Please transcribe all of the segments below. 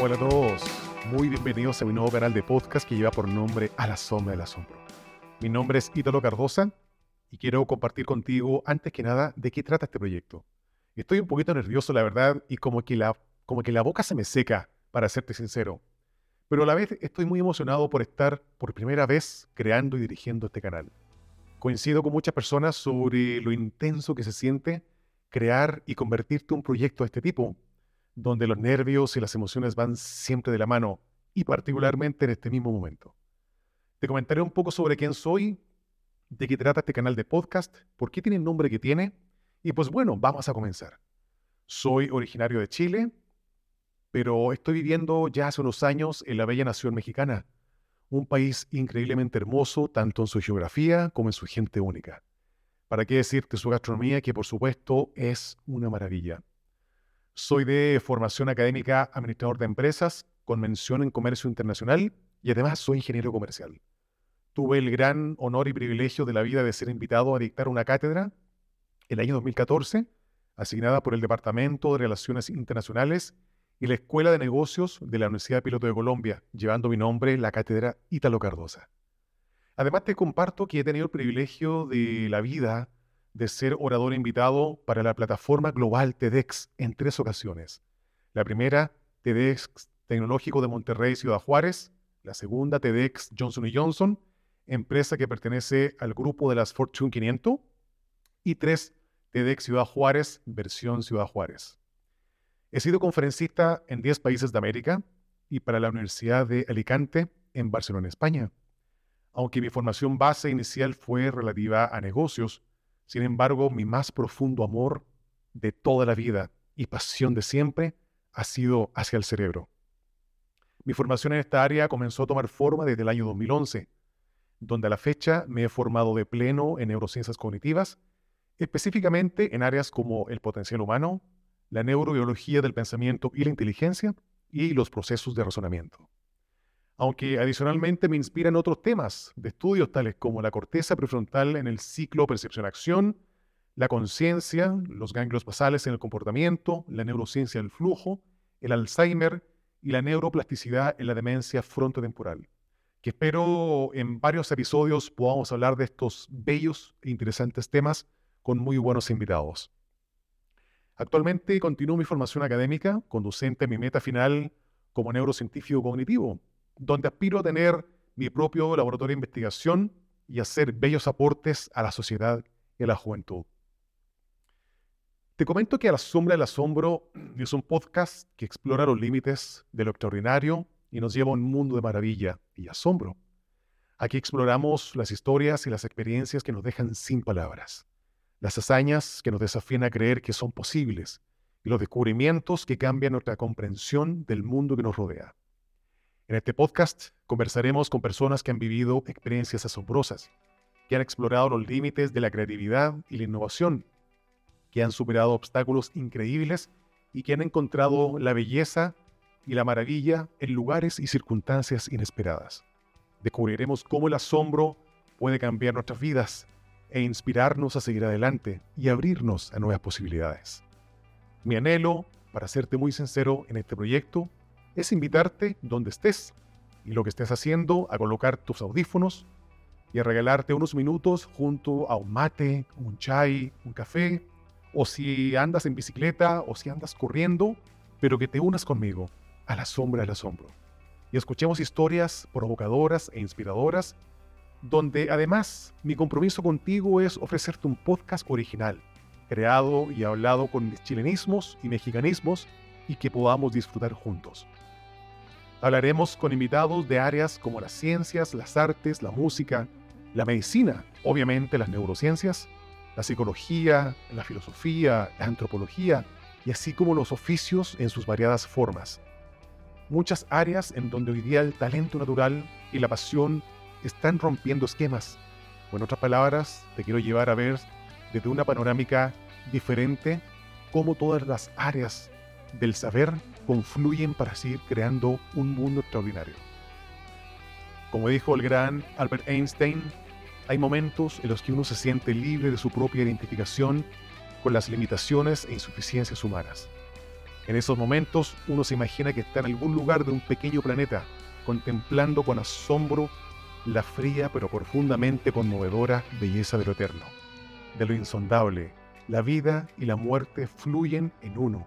Hola a todos, muy bienvenidos a mi nuevo canal de podcast que lleva por nombre A la Sombra del Asombro. Mi nombre es Ítalo Cardosa y quiero compartir contigo, antes que nada, de qué trata este proyecto. Estoy un poquito nervioso, la verdad, y como que la, como que la boca se me seca, para serte sincero. Pero a la vez estoy muy emocionado por estar por primera vez creando y dirigiendo este canal. Coincido con muchas personas sobre lo intenso que se siente crear y convertirte en un proyecto de este tipo, donde los nervios y las emociones van siempre de la mano, y particularmente en este mismo momento. Te comentaré un poco sobre quién soy, de qué trata este canal de podcast, por qué tiene el nombre que tiene, y pues bueno, vamos a comenzar. Soy originario de Chile, pero estoy viviendo ya hace unos años en la bella nación mexicana, un país increíblemente hermoso tanto en su geografía como en su gente única. ¿Para qué decirte su gastronomía, que por supuesto es una maravilla? Soy de formación académica administrador de empresas con mención en comercio internacional y además soy ingeniero comercial. Tuve el gran honor y privilegio de la vida de ser invitado a dictar una cátedra el año 2014, asignada por el Departamento de Relaciones Internacionales y la Escuela de Negocios de la Universidad Piloto de Colombia, llevando mi nombre, la cátedra Ítalo Cardosa. Además, te comparto que he tenido el privilegio de la vida de ser orador invitado para la plataforma global TEDx en tres ocasiones. La primera, TEDx Tecnológico de Monterrey, Ciudad Juárez. La segunda, TEDx Johnson Johnson, empresa que pertenece al grupo de las Fortune 500. Y tres, TEDx Ciudad Juárez, versión Ciudad Juárez. He sido conferencista en 10 países de América y para la Universidad de Alicante en Barcelona, España. Aunque mi formación base inicial fue relativa a negocios, sin embargo, mi más profundo amor de toda la vida y pasión de siempre ha sido hacia el cerebro. Mi formación en esta área comenzó a tomar forma desde el año 2011, donde a la fecha me he formado de pleno en neurociencias cognitivas, específicamente en áreas como el potencial humano, la neurobiología del pensamiento y la inteligencia, y los procesos de razonamiento aunque adicionalmente me inspiran otros temas de estudios tales como la corteza prefrontal en el ciclo percepción-acción, la conciencia, los ganglios basales en el comportamiento, la neurociencia del flujo, el Alzheimer y la neuroplasticidad en la demencia frontotemporal, que espero en varios episodios podamos hablar de estos bellos e interesantes temas con muy buenos invitados. Actualmente continúo mi formación académica, conducente a mi meta final como neurocientífico cognitivo, donde aspiro a tener mi propio laboratorio de investigación y hacer bellos aportes a la sociedad y a la juventud. Te comento que A la Sombra del Asombro es un podcast que explora los límites de lo extraordinario y nos lleva a un mundo de maravilla y asombro. Aquí exploramos las historias y las experiencias que nos dejan sin palabras, las hazañas que nos desafían a creer que son posibles y los descubrimientos que cambian nuestra comprensión del mundo que nos rodea. En este podcast conversaremos con personas que han vivido experiencias asombrosas, que han explorado los límites de la creatividad y la innovación, que han superado obstáculos increíbles y que han encontrado la belleza y la maravilla en lugares y circunstancias inesperadas. Descubriremos cómo el asombro puede cambiar nuestras vidas e inspirarnos a seguir adelante y abrirnos a nuevas posibilidades. Mi anhelo, para serte muy sincero en este proyecto, es invitarte donde estés y lo que estés haciendo a colocar tus audífonos y a regalarte unos minutos junto a un mate, un chai, un café, o si andas en bicicleta o si andas corriendo, pero que te unas conmigo a la sombra del asombro y escuchemos historias provocadoras e inspiradoras, donde además mi compromiso contigo es ofrecerte un podcast original, creado y hablado con chilenismos y mexicanismos y que podamos disfrutar juntos. Hablaremos con invitados de áreas como las ciencias, las artes, la música, la medicina, obviamente las neurociencias, la psicología, la filosofía, la antropología y así como los oficios en sus variadas formas. Muchas áreas en donde hoy día el talento natural y la pasión están rompiendo esquemas. O en otras palabras, te quiero llevar a ver desde una panorámica diferente cómo todas las áreas del saber confluyen para seguir creando un mundo extraordinario. Como dijo el gran Albert Einstein, hay momentos en los que uno se siente libre de su propia identificación con las limitaciones e insuficiencias humanas. En esos momentos uno se imagina que está en algún lugar de un pequeño planeta, contemplando con asombro la fría pero profundamente conmovedora belleza de lo eterno, de lo insondable. La vida y la muerte fluyen en uno,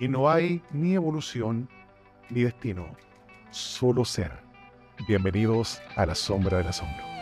y no hay ni evolución ni destino, solo ser. Bienvenidos a la sombra del asombro.